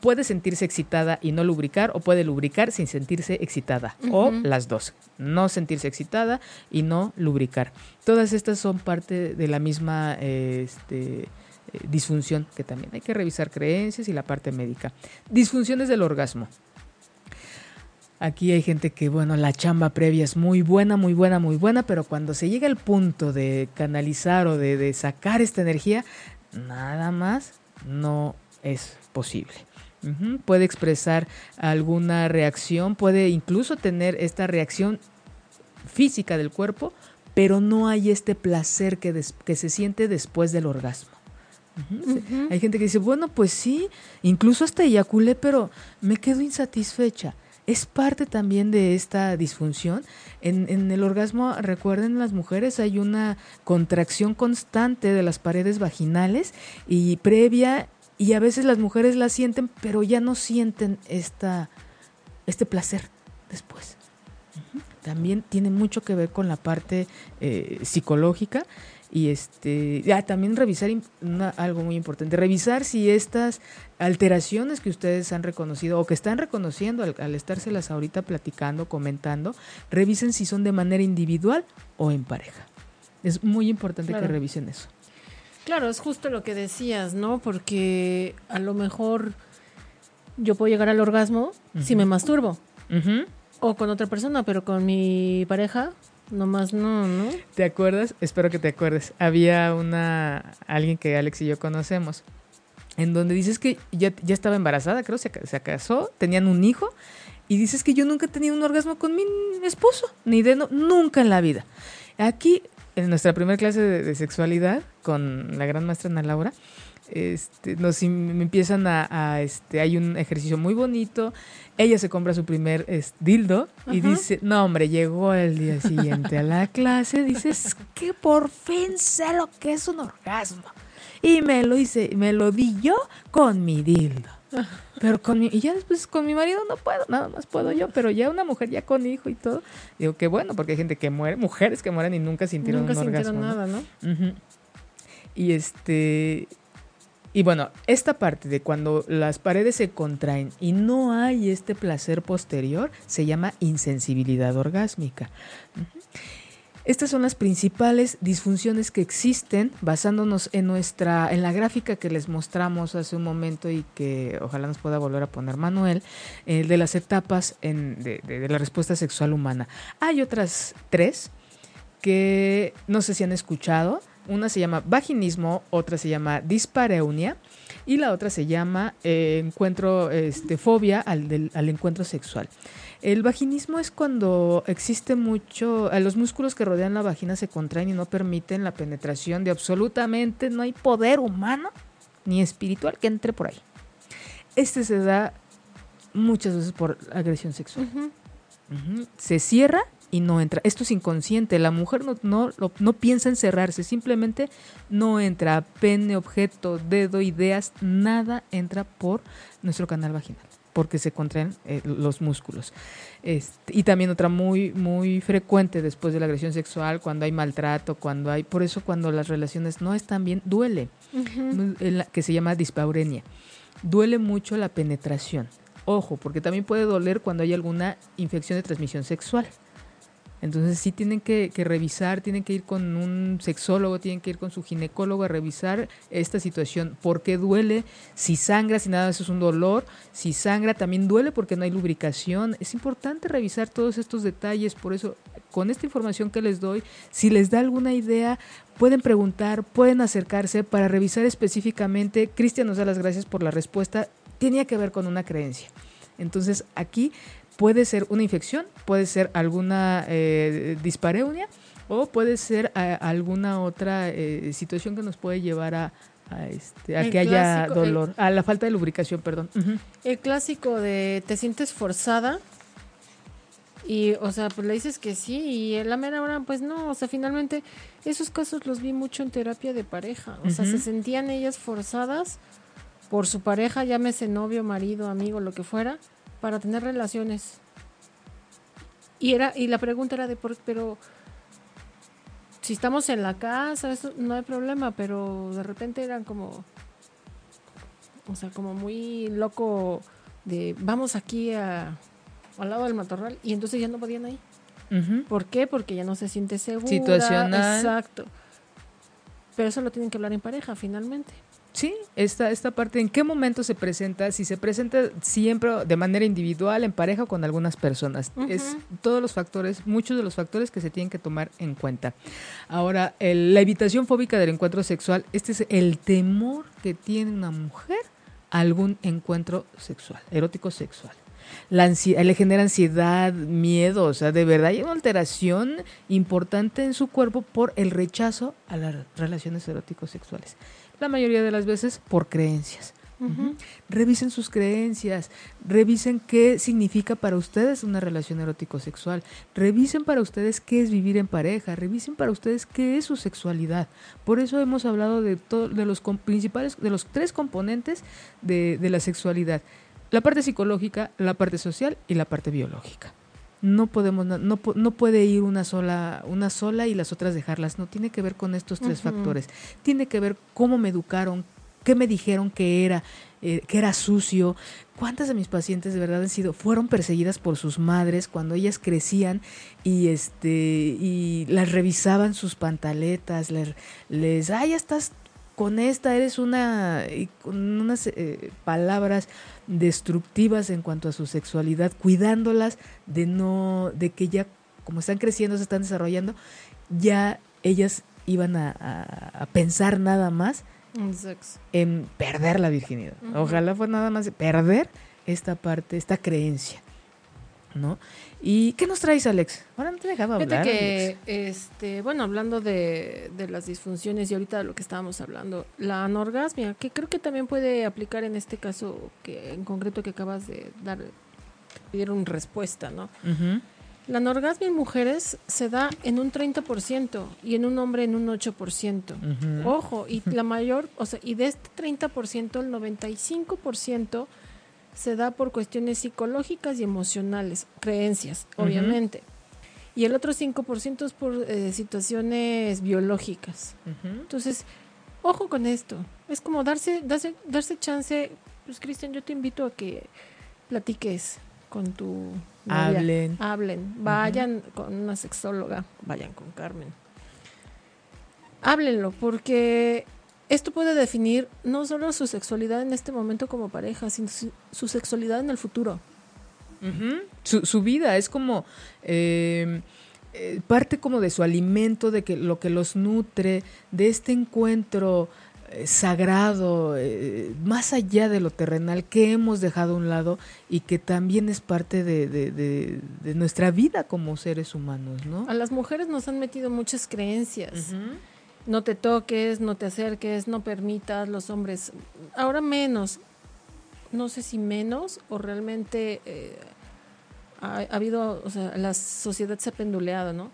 Puede sentirse excitada y no lubricar o puede lubricar sin sentirse excitada o las dos. No sentirse excitada y no lubricar. Todas estas son parte de la misma eh, este, eh, disfunción que también hay que revisar creencias y la parte médica. Disfunciones del orgasmo. Aquí hay gente que, bueno, la chamba previa es muy buena, muy buena, muy buena, pero cuando se llega al punto de canalizar o de, sacar esta energía, nada más no es posible. Puede expresar alguna reacción, puede incluso tener esta reacción física del cuerpo, pero no hay este placer que, que se siente después del orgasmo. Hay gente que dice, bueno, pues sí, incluso hasta eyaculé, pero me quedo insatisfecha. Es parte también de esta disfunción. En, el orgasmo, recuerden, las mujeres hay una contracción constante de las paredes vaginales y previa, y a veces las mujeres la sienten, pero ya no sienten esta, este placer después. También tiene mucho que ver con la parte eh, psicológica y este ah, también revisar una- algo muy importante revisar si estas alteraciones que ustedes han reconocido o que están reconociendo al, al estárselas ahorita platicando comentando revisen si son de manera individual o en pareja. Es muy importante que revisen eso. Claro, es justo lo que decías, ¿no? Porque a lo mejor yo puedo llegar al orgasmo si me masturbo. O con otra persona, pero con mi pareja, nomás no, ¿no? ¿Te acuerdas? Espero que te acuerdes. Había una alguien que Alex y yo conocemos en donde dices que ya, ya estaba embarazada, creo, se, se casó, tenían un hijo Y dices que yo nunca he tenido un orgasmo con mi esposo, ni de no, nunca en la vida. Aquí, en nuestra primera clase de, de sexualidad, con la gran maestra Ana Laura, este, nos empiezan a, a, este, hay un ejercicio muy bonito. Ella se compra su primer es, dildo y Ajá. dice, no hombre, llegó el día siguiente a la clase, dice, es que por fin sé lo que es un orgasmo. Y me lo hice, me lo di yo con mi dildo. Pero con mi, y ya después con mi marido no puedo, nada más puedo yo, pero ya una mujer ya con hijo y todo. Digo, qué bueno, porque hay gente que muere, mujeres que mueren y nunca sintieron Nunca un sintieron orgasmo. ¿no? nada, ¿no? Ujú. Y este. Y bueno, esta parte de cuando las paredes se contraen y no hay este placer posterior se llama insensibilidad orgásmica. Estas son las principales disfunciones que existen basándonos en nuestra en la gráfica que les mostramos hace un momento y que ojalá nos pueda volver a poner Manuel eh, de las etapas de- de la respuesta sexual humana. Hay otras tres que no sé si han escuchado. Una se llama vaginismo, otra se llama dispareunia y la otra se llama eh, encuentro, este, fobia al, del- al encuentro sexual. El vaginismo es cuando existe mucho, eh, los músculos que rodean la vagina se contraen y no permiten la penetración de absolutamente, no hay poder humano ni espiritual que entre por ahí. Este se da muchas veces por agresión sexual. Se cierra y no entra. Esto es inconsciente. La mujer no, no, lo- no piensa en cerrarse, simplemente no entra. Pene, objeto, dedo, ideas, nada entra por nuestro canal vaginal, porque se contraen eh, los músculos. Este, y también otra muy, muy frecuente después de la agresión sexual, cuando hay maltrato, cuando hay. Por eso, cuando las relaciones no están bien, duele Ujú. en la- que se llama dispaurenia. Duele mucho la penetración. Ojo, porque también puede doler cuando hay alguna infección de transmisión sexual. Entonces sí tienen que, revisar, tienen que ir con un sexólogo, tienen que ir con su ginecólogo a revisar esta situación. ¿Por qué duele? Si sangra, si nada, eso es un dolor. Si sangra, también duele porque no hay lubricación. Es importante revisar todos estos detalles. Por eso, con esta información que les doy, si les da alguna idea, pueden preguntar, pueden acercarse para revisar específicamente. Cristian nos da las gracias por la respuesta. Tenía que ver con una creencia. Entonces aquí puede ser una infección, puede ser alguna eh, dispareunia o puede ser eh, alguna otra eh, situación que nos puede llevar a, a, este, a que haya el- dolor, a la falta de lubricación, perdón. El clásico de te sientes forzada y, o sea, pues le dices que sí y en la mera hora, pues no, o sea, finalmente esos casos los vi mucho en terapia de pareja, o sea, se sentían ellas forzadas por su pareja, llámese novio, marido, amigo, lo que fuera, para tener relaciones. Y era y la pregunta era de por pero si estamos en la casa, eso no hay problema, pero de repente eran como o sea, como muy loco de vamos aquí a, al lado del matorral y entonces ya no podían. Ujú. ¿Por qué? Porque ya no se siente segura. Situacional. Exacto. Pero eso lo tienen que hablar en pareja finalmente. Sí, esta, esta parte, ¿en qué momento se presenta? Si se presenta siempre de manera individual, en pareja o con algunas personas. Es todos los factores, muchos de los factores que se tienen que tomar en cuenta. Ahora, el- la evitación fóbica del encuentro sexual, este es el temor que tiene una mujer a algún encuentro sexual, erótico sexual. La ansi- le genera ansiedad, miedo, o sea, de verdad hay una alteración importante en su cuerpo por el rechazo a las relaciones eróticos sexuales. La mayoría de las veces por creencias. Revisen sus creencias, revisen qué significa para ustedes una relación erótico-sexual, revisen para ustedes qué es vivir en pareja, revisen para ustedes qué es su sexualidad. Por eso hemos hablado de, todo, de los principales, de los tres componentes de, de la sexualidad. La parte psicológica, la parte social y la parte biológica. No podemos, no, no, pu- no puede ir una sola, una sola y las otras dejarlas. No tiene que ver con estos tres factores. Tiene que ver cómo me educaron, qué me dijeron que era, eh, que era sucio. ¿Cuántas de mis pacientes de verdad han sido, fueron perseguidas por sus madres cuando ellas crecían y este, y las revisaban sus pantaletas, les, les ay, ya estás con esta, eres una, y con unas eh, palabras destructivas en cuanto a su sexualidad, cuidándolas de no, de que ya, como están creciendo, se están desarrollando, ya ellas iban a, a- a pensar nada más En perder la virginidad. Ojalá fue nada más de perder esta parte, esta creencia. ¿No? ¿Y qué nos traes, Alex? Ahora no te dejaba hablar. que, este, bueno, hablando de, de las disfunciones y ahorita de lo que estábamos hablando, la anorgasmia, que creo que también puede aplicar en este caso que en concreto que acabas de dar, pidieron respuesta, ¿no? La anorgasmia en mujeres se da en un 30% y en un hombre en un 8%. Ujú. Ojo, y la mayor, o sea, y de este 30%, el 95% se da por cuestiones psicológicas y emocionales, creencias, obviamente. Y el otro 5% es por eh, situaciones biológicas. Entonces, ojo con esto. Es como darse, darse, darse chance. Pues, Cristian, yo te invito a que platiques con tu novia. Hablen. Hablen. Vayan con una sexóloga. Vayan con Carmen. Háblenlo, porque esto puede definir no solo su sexualidad en este momento como pareja, sino su, su sexualidad en el futuro. Su, su vida es como eh, eh, parte como de su alimento, de que lo que los nutre, de este encuentro eh, sagrado, eh, más allá de lo terrenal que hemos dejado a un lado y que también es parte de, de- de- de nuestra vida como seres humanos, ¿no? A las mujeres nos han metido muchas creencias. No te toques, no te acerques, no permitas, los hombres, ahora menos, no sé si menos o realmente eh, ha, ha habido, o sea, la sociedad se ha penduleado, ¿no?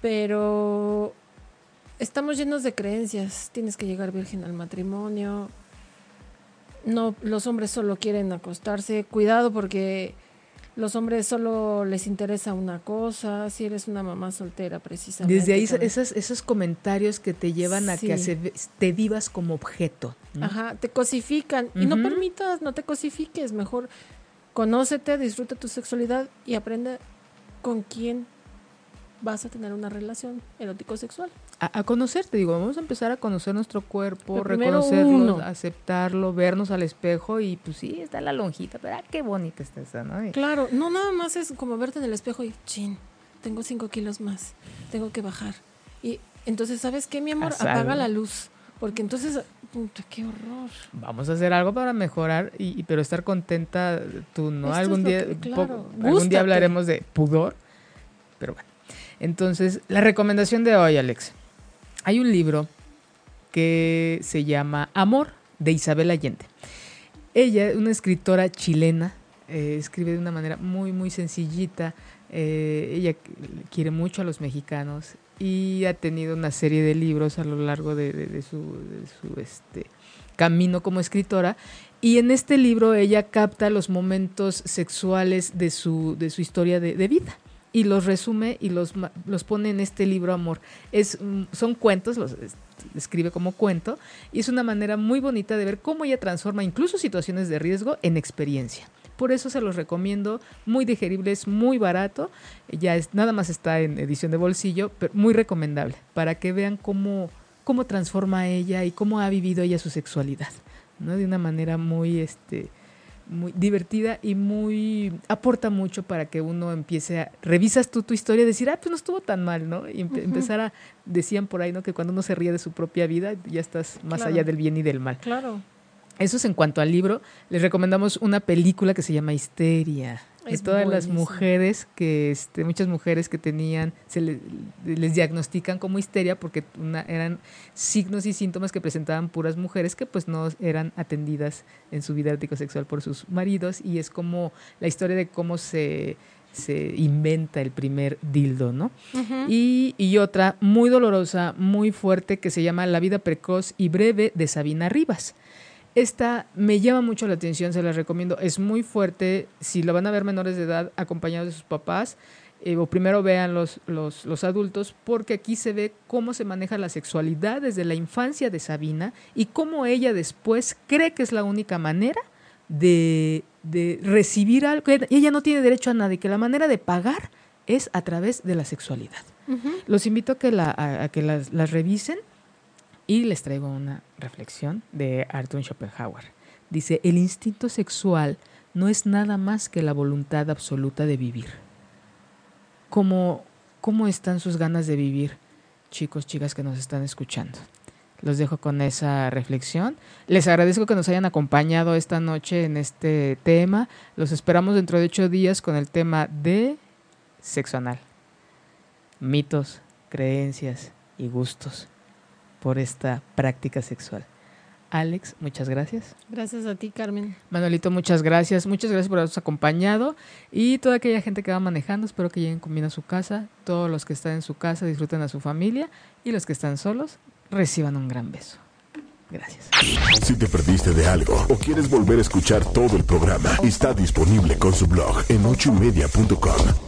Pero estamos llenos de creencias, tienes que llegar virgen al matrimonio, no, los hombres solo quieren acostarse, cuidado porque los hombres solo les interesa una cosa, si eres una mamá soltera precisamente. Desde ahí esas, esos comentarios que te llevan a que se- te vivas como objeto. ¿no? Ajá, te cosifican. Y no permitas, no te cosifiques. Mejor conócete, disfruta tu sexualidad y aprende con quién vas a tener una relación erótico-sexual. A, a conocerte, digo, vamos a empezar a conocer nuestro cuerpo, reconocerlo, aceptarlo, vernos al espejo y pues sí, está la lonjita, pero ah, qué bonita está esa, ¿no? Y- Claro, no nada más es como verte en el espejo y, chin, tengo cinco kilos más, tengo que bajar. Y entonces, ¿sabes qué, mi amor? Algo. Apaga la luz. Porque entonces, puta, qué horror. Vamos a hacer algo para mejorar, y, y- pero estar contenta tú, ¿no? Esto algún día, que- po- claro, algún día hablaremos de pudor, pero bueno. Entonces, la recomendación de hoy, Alex. Hay un libro que se llama Amor, de Isabel Allende. Ella, una escritora chilena, eh, escribe de una manera muy, muy sencillita. eh, ella qu- quiere mucho a los mexicanos y ha tenido una serie de libros a lo largo de, su, su, este, camino como escritora. Y en este libro ella capta los momentos sexuales de su, de su historia de vida y los resume y los, los pone en este libro Amor. Es, mm, son cuentos, los es- escribe como cuento y es una manera muy bonita de ver cómo ella transforma incluso situaciones de riesgo en experiencia. Por eso se los recomiendo, muy digerible, es muy barato, ya es, nada más está en edición de bolsillo, pero muy recomendable, para que vean cómo, cómo transforma ella y cómo ha vivido ella su sexualidad, ¿no? De una manera muy, este, muy divertida y muy aporta mucho para que uno empiece a revisas tú tu historia y decir, ah, pues no estuvo tan mal, ¿no? Y empe- empezar a decían por ahí, ¿no? Que cuando uno se ríe de su propia vida, ya estás más Claro. allá del bien y del mal. Claro. Eso es en cuanto al libro. Les recomendamos una película que se llama Histeria. Es todas las mujeres que, este, muchas mujeres que tenían, se le- les diagnostican como histeria porque una- eran signos y síntomas que presentaban puras mujeres que pues no eran atendidas en su vida sexual por sus maridos y es como la historia de cómo se, se inventa el primer dildo, ¿no? Y, y otra muy dolorosa, muy fuerte, que se llama La vida precoz y breve de Sabina Rivas. Esta me llama mucho la atención, se la recomiendo. Es muy fuerte. Si lo van a ver menores de edad acompañados de sus papás, eh, o primero vean los, los, los adultos, porque aquí se ve cómo se maneja la sexualidad desde la infancia de Sabina y cómo ella después cree que es la única manera de, de recibir algo. que Ella no tiene derecho a nada y que la manera de pagar es a través de la sexualidad. Los invito a que, la, a, a que las, las revisen y les traigo una reflexión de Arthur Schopenhauer. Dice, el instinto sexual no es nada más que la voluntad absoluta de vivir. ¿Cómo, cómo están sus ganas de vivir, chicos, chicas que nos están escuchando? Los dejo con esa reflexión. Les agradezco que nos hayan acompañado esta noche en este tema. Los esperamos dentro de ocho días con el tema de sexo anal. Mitos, creencias y gustos por esta práctica sexual. Alex, muchas gracias. Gracias a ti, Carmen. Manuelito, muchas gracias. Muchas gracias por habernos acompañado. Y toda aquella gente que va manejando, espero que lleguen con bien a su casa. Todos los que están en su casa disfruten a su familia. Y los que están solos, reciban un gran beso. Gracias. Si te perdiste de algo o quieres volver a escuchar todo el programa, está disponible con su blog en ochoymedia.com.